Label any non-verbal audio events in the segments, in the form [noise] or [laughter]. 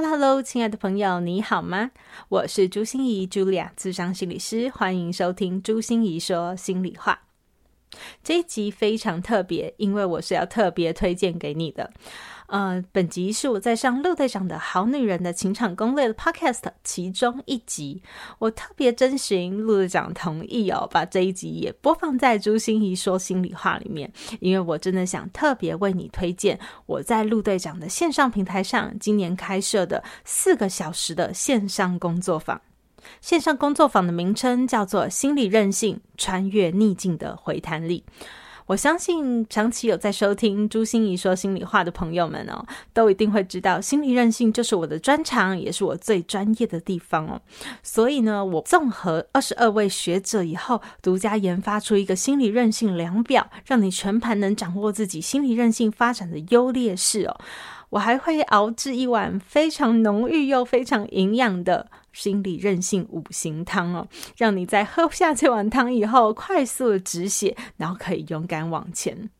Hello，Hello，亲爱的朋友，你好吗？我是朱心怡，Julia，智商心理师，欢迎收听朱心怡说心里话。这一集非常特别，因为我是要特别推荐给你的。呃，本集是我在上陆队长的《好女人的情场攻略》的 Podcast 其中一集，我特别征询陆队长同意哦，把这一集也播放在朱心仪说心里话里面，因为我真的想特别为你推荐我在陆队长的线上平台上今年开设的四个小时的线上工作坊。线上工作坊的名称叫做《心理韧性：穿越逆境的回弹力》。我相信长期有在收听朱心怡说心里话的朋友们哦，都一定会知道心理韧性就是我的专长，也是我最专业的地方哦。所以呢，我综合二十二位学者以后，独家研发出一个心理韧性量表，让你全盘能掌握自己心理韧性发展的优劣势哦。我还会熬制一碗非常浓郁又非常营养的心理韧性五行汤哦，让你在喝下这碗汤以后快速止血，然后可以勇敢往前。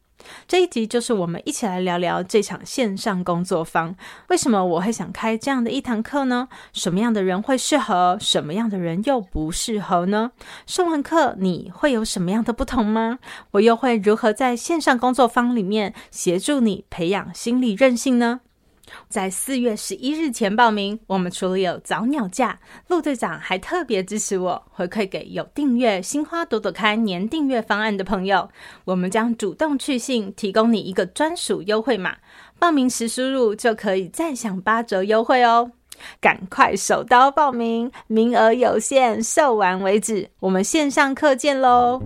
这一集就是我们一起来聊聊这场线上工作坊。为什么我会想开这样的一堂课呢？什么样的人会适合？什么样的人又不适合呢？上完课你会有什么样的不同吗？我又会如何在线上工作坊里面协助你培养心理韧性呢？在四月十一日前报名，我们除了有早鸟价，陆队长还特别支持我回馈给有订阅“心花朵朵开”年订阅方案的朋友，我们将主动去信提供你一个专属优惠码，报名时输入就可以再享八折优惠哦！赶快手刀报名，名额有限，售完为止，我们线上课见喽！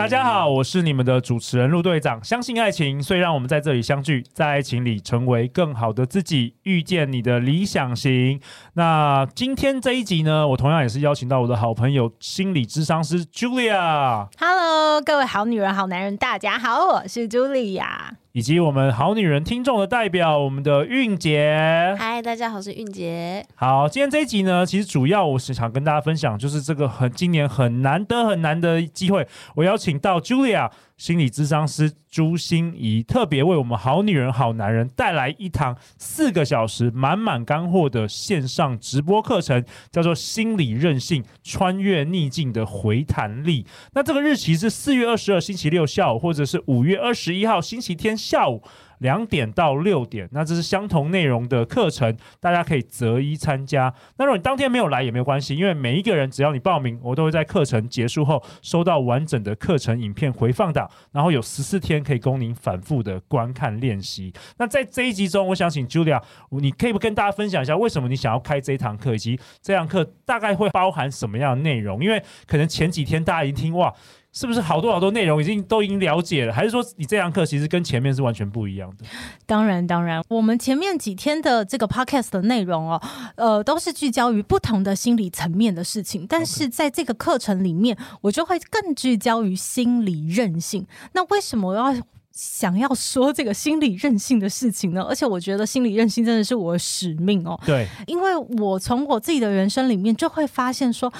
大家好，我是你们的主持人陆队长。相信爱情，所以让我们在这里相聚，在爱情里成为更好的自己，遇见你的理想型。那今天这一集呢，我同样也是邀请到我的好朋友心理智商师 Julia。Hello，各位好女人、好男人，大家好，我是 Julia。以及我们好女人听众的代表，我们的韵姐。嗨，大家好，我是韵姐。好，今天这一集呢，其实主要我是想跟大家分享，就是这个很今年很难得很难得的机会，我邀请到 Julia。心理咨商师朱心怡特别为我们好女人、好男人带来一堂四个小时满满干货的线上直播课程，叫做《心理韧性：穿越逆境的回弹力》。那这个日期是四月二十二星期六下午，或者是五月二十一号星期天下午。两点到六点，那这是相同内容的课程，大家可以择一参加。那如果你当天没有来也没有关系，因为每一个人只要你报名，我都会在课程结束后收到完整的课程影片回放档，然后有十四天可以供您反复的观看练习。那在这一集中，我想请 Julia，你可以不跟大家分享一下为什么你想要开这一堂课，以及这堂课大概会包含什么样的内容？因为可能前几天大家已经听哇。是不是好多好多内容已经都已经了解了？还是说你这堂课其实跟前面是完全不一样的？当然，当然，我们前面几天的这个 podcast 的内容哦，呃，都是聚焦于不同的心理层面的事情。但是在这个课程里面，我就会更聚焦于心理韧性。那为什么我要想要说这个心理韧性的事情呢？而且我觉得心理韧性真的是我的使命哦。对，因为我从我自己的人生里面就会发现说。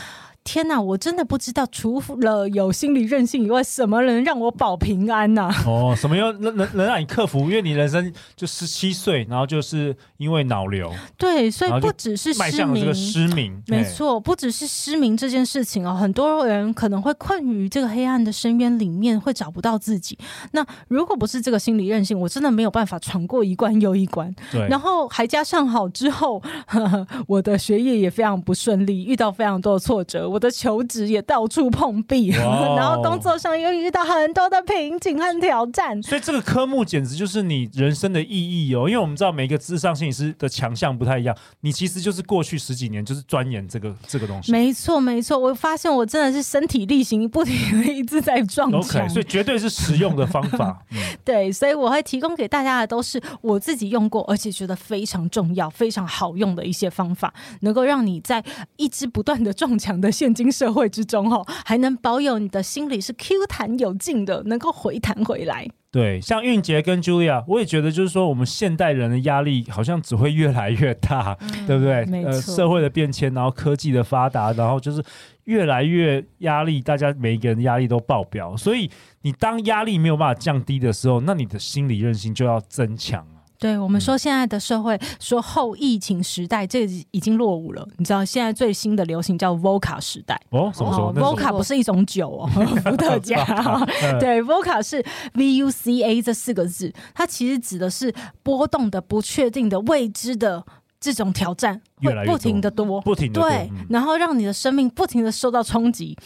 天哪，我真的不知道，除了有心理韧性以外，什么能让我保平安呐、啊？[laughs] 哦，什么又能能能让你克服？因为你人生就十七岁，然后就是因为脑瘤，对，所以不只是失明，这个失明，没错，不只是失明这件事情哦，很多人可能会困于这个黑暗的深渊里面，会找不到自己。那如果不是这个心理韧性，我真的没有办法闯过一关又一关。对，然后还加上好之后呵呵，[laughs] 我的学业也非常不顺利，遇到非常多的挫折。我的求职也到处碰壁，然后工作上又遇到很多的瓶颈和挑战。所以这个科目简直就是你人生的意义哦，因为我们知道每个智商心理师的强项不太一样，你其实就是过去十几年就是钻研这个这个东西。没错，没错，我发现我真的是身体力行，不停的一直在撞墙。OK，所以绝对是实用的方法。[laughs] 嗯、对，所以我会提供给大家的都是我自己用过，而且觉得非常重要、非常好用的一些方法，能够让你在一直不断的撞墙的现今社会之中，哈，还能保有你的心理是 Q 弹有劲的，能够回弹回来。对，像韵杰跟 Julia，我也觉得就是说，我们现代人的压力好像只会越来越大，嗯、对不对？没错。呃，社会的变迁，然后科技的发达，然后就是越来越压力，大家每一个人压力都爆表。所以，你当压力没有办法降低的时候，那你的心理韧性就要增强。对，我们说现在的社会说后疫情时代，这已经落伍了。你知道现在最新的流行叫 VOCA 时代哦？什么时候？VOCA 不是一种酒哦，[laughs] 伏特加。[laughs] 对，VOCA 是 V U C A 这四个字，它其实指的是波动的、不确定的、未知的这种挑战，会不停的多，不停的对，然后让你的生命不停的受到冲击。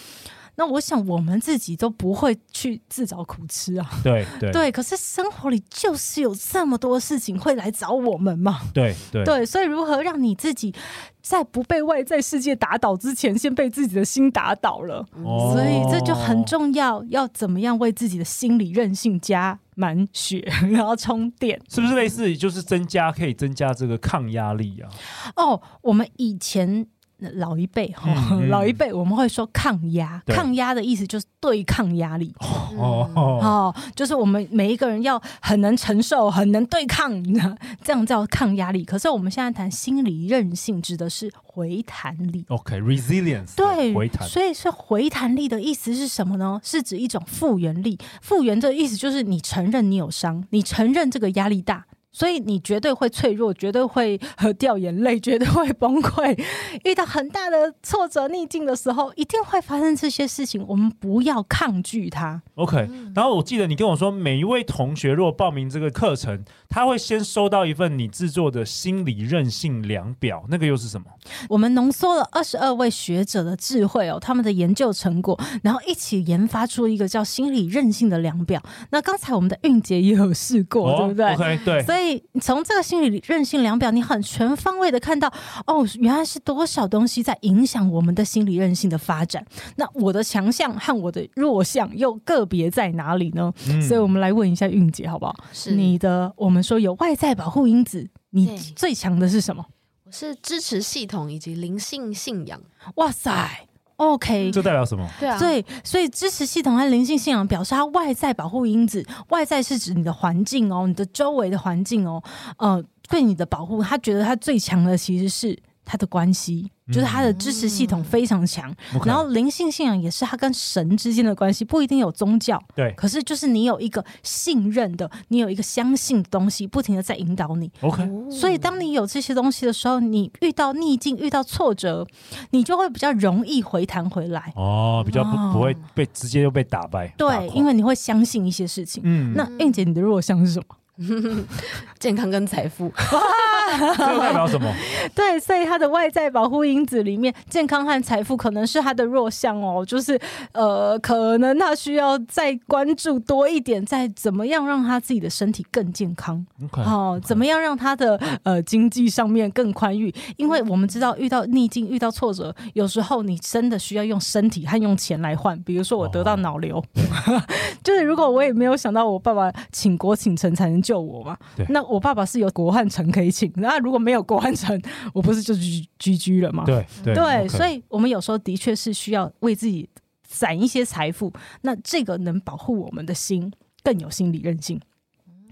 那我想，我们自己都不会去自找苦吃啊。[laughs] 对对对，可是生活里就是有这么多事情会来找我们嘛。对对 [laughs] 对，所以如何让你自己在不被外在世界打倒之前，先被自己的心打倒了？哦、所以这就很重要，要怎么样为自己的心理韧性加满血，然后充电？是不是类似，就是增加可以增加这个抗压力啊？哦，我们以前。老一辈哈，嗯嗯、老一辈我们会说抗压，抗压的意思就是对抗压力哦，哦，就是我们每一个人要很能承受，很能对抗，[laughs] 这样叫抗压力。可是我们现在谈心理韧性，指的是回弹力。OK，resilience，、okay, 对，回弹。所以是回弹力的意思是什么呢？是指一种复原力。复原的意思就是你承认你有伤，你承认这个压力大。所以你绝对会脆弱，绝对会掉眼泪，绝对会崩溃。遇到很大的挫折逆境的时候，一定会发生这些事情。我们不要抗拒它。OK。然后我记得你跟我说，每一位同学如果报名这个课程，他会先收到一份你制作的心理韧性量表。那个又是什么？我们浓缩了二十二位学者的智慧哦，他们的研究成果，然后一起研发出一个叫心理韧性的量表。那刚才我们的韵杰也有试过，哦、对不对？OK，对。所以你从这个心理韧性量表，你很全方位的看到，哦，原来是多少东西在影响我们的心理韧性的发展。那我的强项和我的弱项又个别在哪里呢？嗯、所以我们来问一下韵姐好不好？是你的，我们说有外在保护因子，你最强的是什么？我是支持系统以及灵性信仰。哇塞！OK，这代表什么？对啊，所以，所以支持系统和灵性信仰表示它外在保护因子，外在是指你的环境哦，你的周围的环境哦，呃，对你的保护，他觉得他最强的其实是他的关系。就是他的支持系统非常强，嗯、然后灵性信仰也是他跟神之间的关系，不一定有宗教，对，可是就是你有一个信任的，你有一个相信的东西，不停的在引导你。OK，所以当你有这些东西的时候，你遇到逆境、遇到挫折，你就会比较容易回弹回来。哦，比较不、哦、不会被直接就被打败。对，因为你会相信一些事情。嗯，那韵姐，你的弱项是什么？[laughs] 健康跟财富，[laughs] [laughs] [laughs] 这代表什么？[laughs] 对，所以他的外在保护因子里面，健康和财富可能是他的弱项哦。就是呃，可能他需要再关注多一点，再怎么样让他自己的身体更健康。好，怎么样让他的呃经济上面更宽裕？因为我们知道，遇到逆境、遇到挫折，有时候你真的需要用身体和用钱来换。比如说，我得到脑瘤，哦、[laughs] 就是如果我也没有想到，我爸爸请国请臣才能。救我嘛？那我爸爸是有国汉臣可以请，那如果没有过完城，我不是就居居居了吗？对对，对所以我们有时候的确是需要为自己攒一些财富，那这个能保护我们的心更有心理韧性。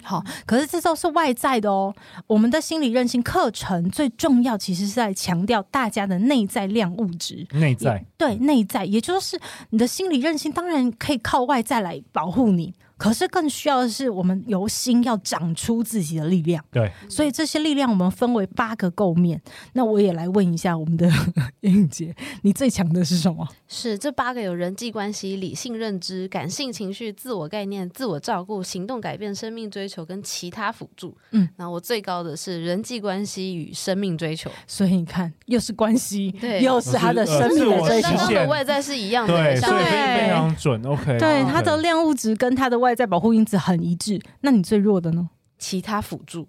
好，可是这都是外在的哦。我们的心理韧性课程最重要，其实是在强调大家的内在量物质。内在，对内在，也就是你的心理韧性，当然可以靠外在来保护你。可是更需要的是，我们由心要长出自己的力量。对，所以这些力量我们分为八个构面。那我也来问一下我们的 [laughs] 英姐，你最强的是什么？是这八个有人际关系、理性认知、感性情绪、自我概念、自我照顾、行动改变、生命追求跟其他辅助。嗯，那我最高的是人际关系与生命追求。所以你看，又是关系，对，又是他的生命的追求。他的外在是一样的，对，所以非常准。OK，对，他的量物质跟他的外在保护因子很一致。那你最弱的呢？其他辅助。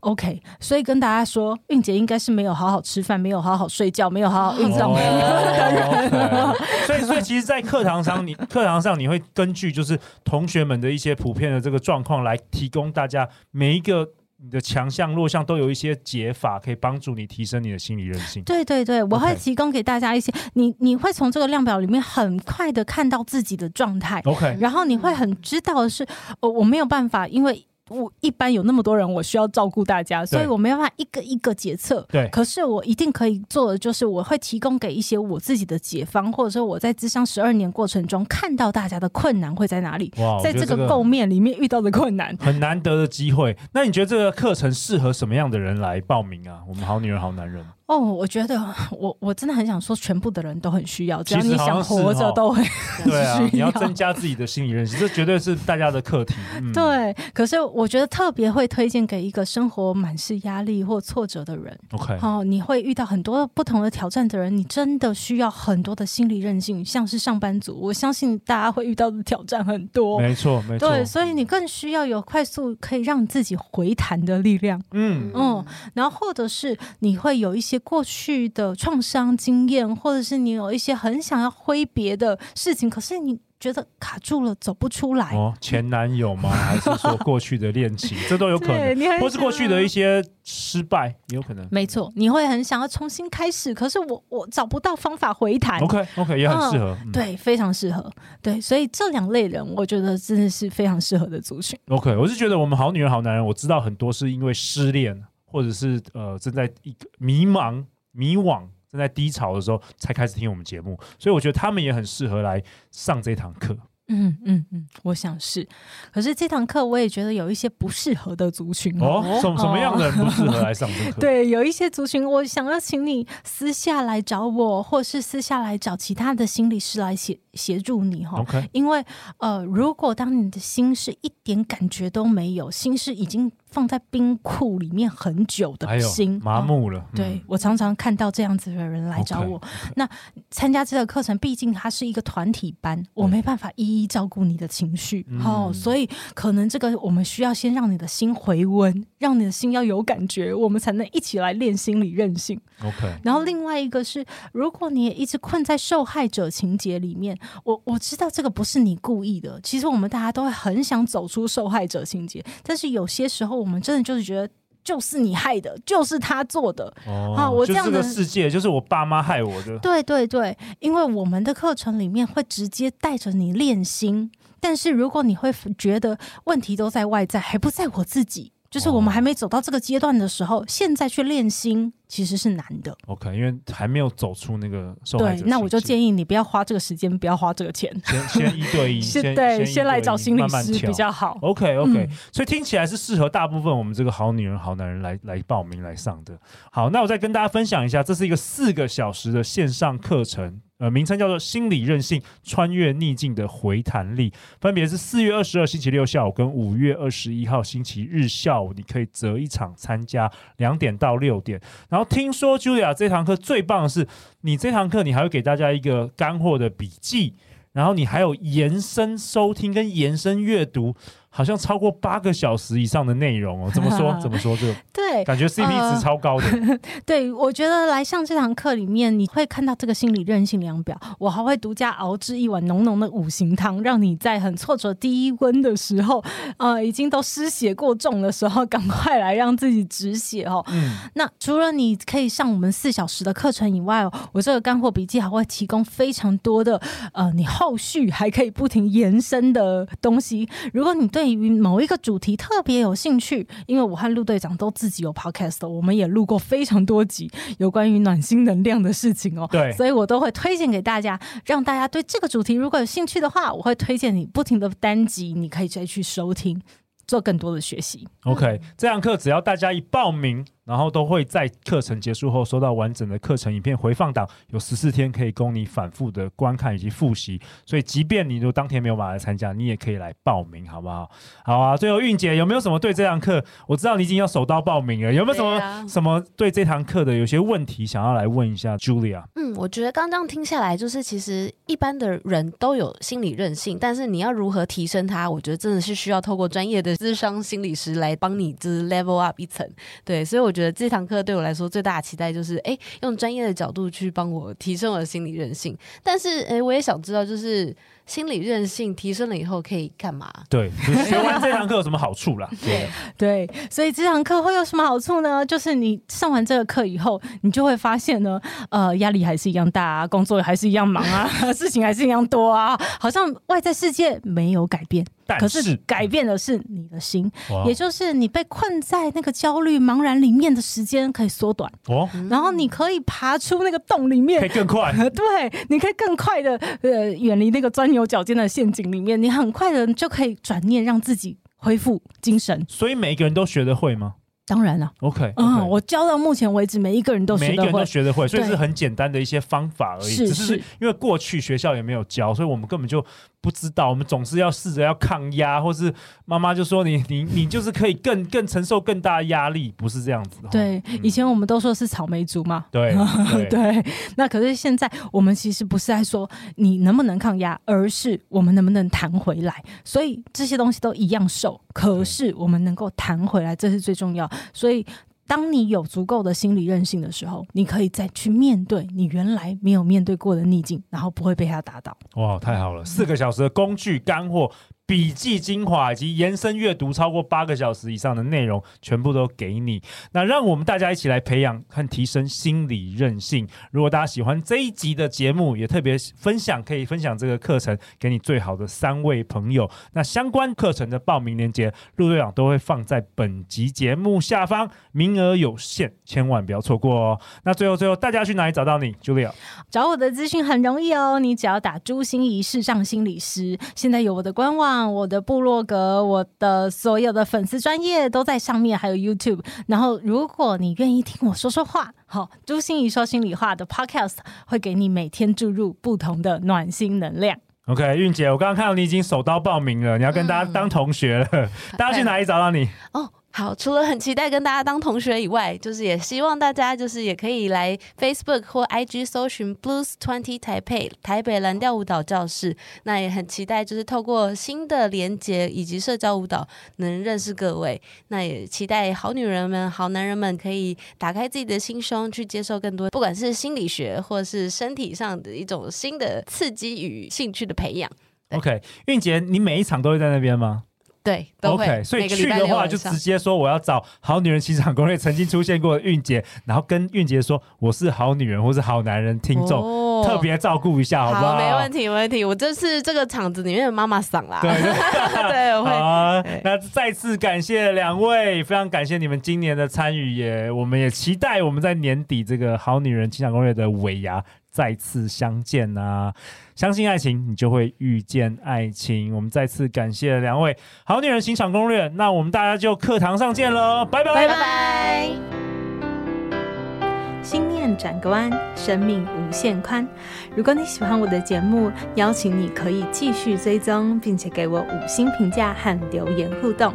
OK，所以跟大家说，韵姐应该是没有好好吃饭，没有好好睡觉，没有好好运动的人。[laughs] 所以，所以其实，在课堂上，你 [laughs] 课堂上你会根据就是同学们的一些普遍的这个状况，来提供大家每一个你的强项弱项都有一些解法，可以帮助你提升你的心理韧性。对对对，我会提供给大家一些，你你会从这个量表里面很快的看到自己的状态。OK，然后你会很知道的是，哦，我没有办法，因为。我一般有那么多人，我需要照顾大家，所以我没办法一个一个决策。对，可是我一定可以做的就是，我会提供给一些我自己的解方，或者说我在智商十二年过程中看到大家的困难会在哪里，哇在这个构面里面遇到的困难，很难得的机会。那你觉得这个课程适合什么样的人来报名啊？我们好女人好男人。哦，我觉得我我真的很想说，全部的人都很需要，只要你想活着都会。[laughs] 对啊，你要增加自己的心理韧性，这绝对是大家的课题。嗯、对，可是我觉得特别会推荐给一个生活满是压力或挫折的人。OK，哦，你会遇到很多不同的挑战的人，你真的需要很多的心理韧性。像是上班族，我相信大家会遇到的挑战很多。没错，没错。对，所以你更需要有快速可以让自己回弹的力量。嗯嗯，然后或者是你会有一些。过去的创伤经验，或者是你有一些很想要挥别的事情，可是你觉得卡住了，走不出来。哦，前男友吗？还是说过去的恋情？[laughs] 这都有可能，或是过去的一些失败，也有可能。没错，你会很想要重新开始，可是我我找不到方法回弹。OK OK，也很适合，嗯、对，非常适合。对，所以这两类人，我觉得真的是非常适合的族群。OK，我是觉得我们好女人好男人，我知道很多是因为失恋。或者是呃正在一个迷茫、迷惘、正在低潮的时候才开始听我们节目，所以我觉得他们也很适合来上这堂课。嗯嗯嗯，我想是。可是这堂课我也觉得有一些不适合的族群哦。什什么样的人不适合来上这课？[laughs] 对，有一些族群，我想要请你私下来找我，或是私下来找其他的心理师来协协助你哈。OK，因为呃，如果当你的心是一点感觉都没有，心是已经。放在冰库里面很久的心，麻木了。哦、对、嗯、我常常看到这样子的人来找我。Okay, okay. 那参加这个课程，毕竟它是一个团体班，我没办法一一照顾你的情绪。嗯、哦，所以可能这个我们需要先让你的心回温，让你的心要有感觉，我们才能一起来练心理韧性。OK。然后另外一个是，如果你也一直困在受害者情节里面，我我知道这个不是你故意的。其实我们大家都会很想走出受害者情节，但是有些时候。我们真的就是觉得，就是你害的，就是他做的。哦，啊、我这样的世界就是我爸妈害我的。对对对，因为我们的课程里面会直接带着你练心，但是如果你会觉得问题都在外在，还不在我自己。就是我们还没走到这个阶段的时候，哦、现在去练心其实是难的。OK，因为还没有走出那个受害者。对，那我就建议你不要花这个时间，不要花这个钱，先 [laughs] 先一对一，先对，先，先来找心理师比较好。OK OK，、嗯、所以听起来是适合大部分我们这个好女人好男人来来报名来上的。好，那我再跟大家分享一下，这是一个四个小时的线上课程。呃，名称叫做“心理韧性，穿越逆境的回弹力”，分别是四月二十二星期六下午跟五月二十一号星期日下午，你可以择一场参加，两点到六点。然后听说 Julia 这堂课最棒的是，你这堂课你还会给大家一个干货的笔记，然后你还有延伸收听跟延伸阅读。好像超过八个小时以上的内容哦，[laughs] 怎么说？怎么说？这个对，感觉 CP 值超高的。呃、[laughs] 对，我觉得来上这堂课里面，你会看到这个心理韧性量表。我还会独家熬制一碗浓浓的五行汤，让你在很挫折、低温的时候，呃，已经都失血过重的时候，[laughs] 赶快来让自己止血哦。嗯。那除了你可以上我们四小时的课程以外哦，我这个干货笔记还会提供非常多的呃，你后续还可以不停延伸的东西。如果你对对于某一个主题特别有兴趣，因为我和陆队长都自己有 podcast，我们也录过非常多集有关于暖心能量的事情哦。对，所以我都会推荐给大家，让大家对这个主题如果有兴趣的话，我会推荐你不停的单集，你可以再去收听，做更多的学习。OK，这堂课只要大家一报名。然后都会在课程结束后收到完整的课程影片回放档，有十四天可以供你反复的观看以及复习。所以，即便你如果当天没有办法来参加，你也可以来报名，好不好？好啊。最后，韵姐有没有什么对这堂课？我知道你已经要手刀报名了，有没有什么、啊、什么对这堂课的有些问题想要来问一下 Julia？嗯，我觉得刚刚听下来，就是其实一般的人都有心理韧性，但是你要如何提升它？我觉得真的是需要透过专业的智商心理师来帮你，就是 level up 一层。对，所以我。我觉得这堂课对我来说最大的期待就是，哎，用专业的角度去帮我提升我的心理韧性。但是，哎，我也想知道，就是。心理韧性提升了以后可以干嘛？对，学完这堂课有什么好处啦？[laughs] 对对，所以这堂课会有什么好处呢？就是你上完这个课以后，你就会发现呢，呃，压力还是一样大啊，工作还是一样忙啊，[laughs] 事情还是一样多啊，好像外在世界没有改变，可是改变的是你的心，也就是你被困在那个焦虑茫然里面的时间可以缩短哦，然后你可以爬出那个洞里面，可以更快，[laughs] 对，你可以更快的呃远离那个钻牛角尖的陷阱里面，你很快的就可以转念，让自己恢复精神。所以每一个人都学得会吗？当然了，OK，, 嗯，我教到目前为止，每一个人都学得会，每一个人都学得会，所以是很简单的一些方法而已。是，只是因为过去学校也没有教，所以我们根本就。不知道，我们总是要试着要抗压，或是妈妈就说你你你就是可以更更承受更大的压力，不是这样子。对，嗯、以前我们都说是草莓族嘛。对 [laughs] 对，对，那可是现在我们其实不是在说你能不能抗压，而是我们能不能弹回来。所以这些东西都一样受，可是我们能够弹回来，这是最重要。所以。当你有足够的心理韧性的时候，你可以再去面对你原来没有面对过的逆境，然后不会被他打倒。哇，太好了！四个小时的工具干货。笔记精华以及延伸阅读超过八个小时以上的内容，全部都给你。那让我们大家一起来培养和提升心理韧性。如果大家喜欢这一集的节目，也特别分享，可以分享这个课程给你最好的三位朋友。那相关课程的报名链接，陆队长都会放在本集节目下方，名额有限，千万不要错过哦。那最后最后，大家去哪里找到你，Julia？找我的资讯很容易哦，你只要打朱心仪视障心理师，现在有我的官网。我的部落格，我的所有的粉丝专业都在上面，还有 YouTube。然后，如果你愿意听我说说话，好，朱心怡说心里话的 Podcast 会给你每天注入不同的暖心能量。OK，韵姐，我刚刚看到你已经手刀报名了，你要跟大家当同学了，嗯、[laughs] 大家去哪里找到你？哦。好，除了很期待跟大家当同学以外，就是也希望大家就是也可以来 Facebook 或 IG 搜寻 Blues Twenty Taipei 台北蓝调舞蹈教室。那也很期待就是透过新的连结以及社交舞蹈能认识各位。那也期待好女人们、好男人们可以打开自己的心胸，去接受更多，不管是心理学或是身体上的一种新的刺激与兴趣的培养。OK，韵姐，你每一场都会在那边吗？对，OK，所以去的话就直接说我要找好女人情场攻略曾经出现过的韵姐，然后跟韵姐说我是好女人或是好男人听众，哦、特别照顾一下，好不好？好，没问题，没问题。我这是这个场子里面的妈妈桑啦。对，[laughs] 对，我会。那再次感谢两位，非常感谢你们今年的参与，也我们也期待我们在年底这个好女人情场攻略的尾牙。再次相见啊！相信爱情，你就会遇见爱情。我们再次感谢两位好女人情场攻略。那我们大家就课堂上见喽，拜拜拜拜！心念转个弯，生命无限宽。如果你喜欢我的节目，邀请你可以继续追踪，并且给我五星评价和留言互动。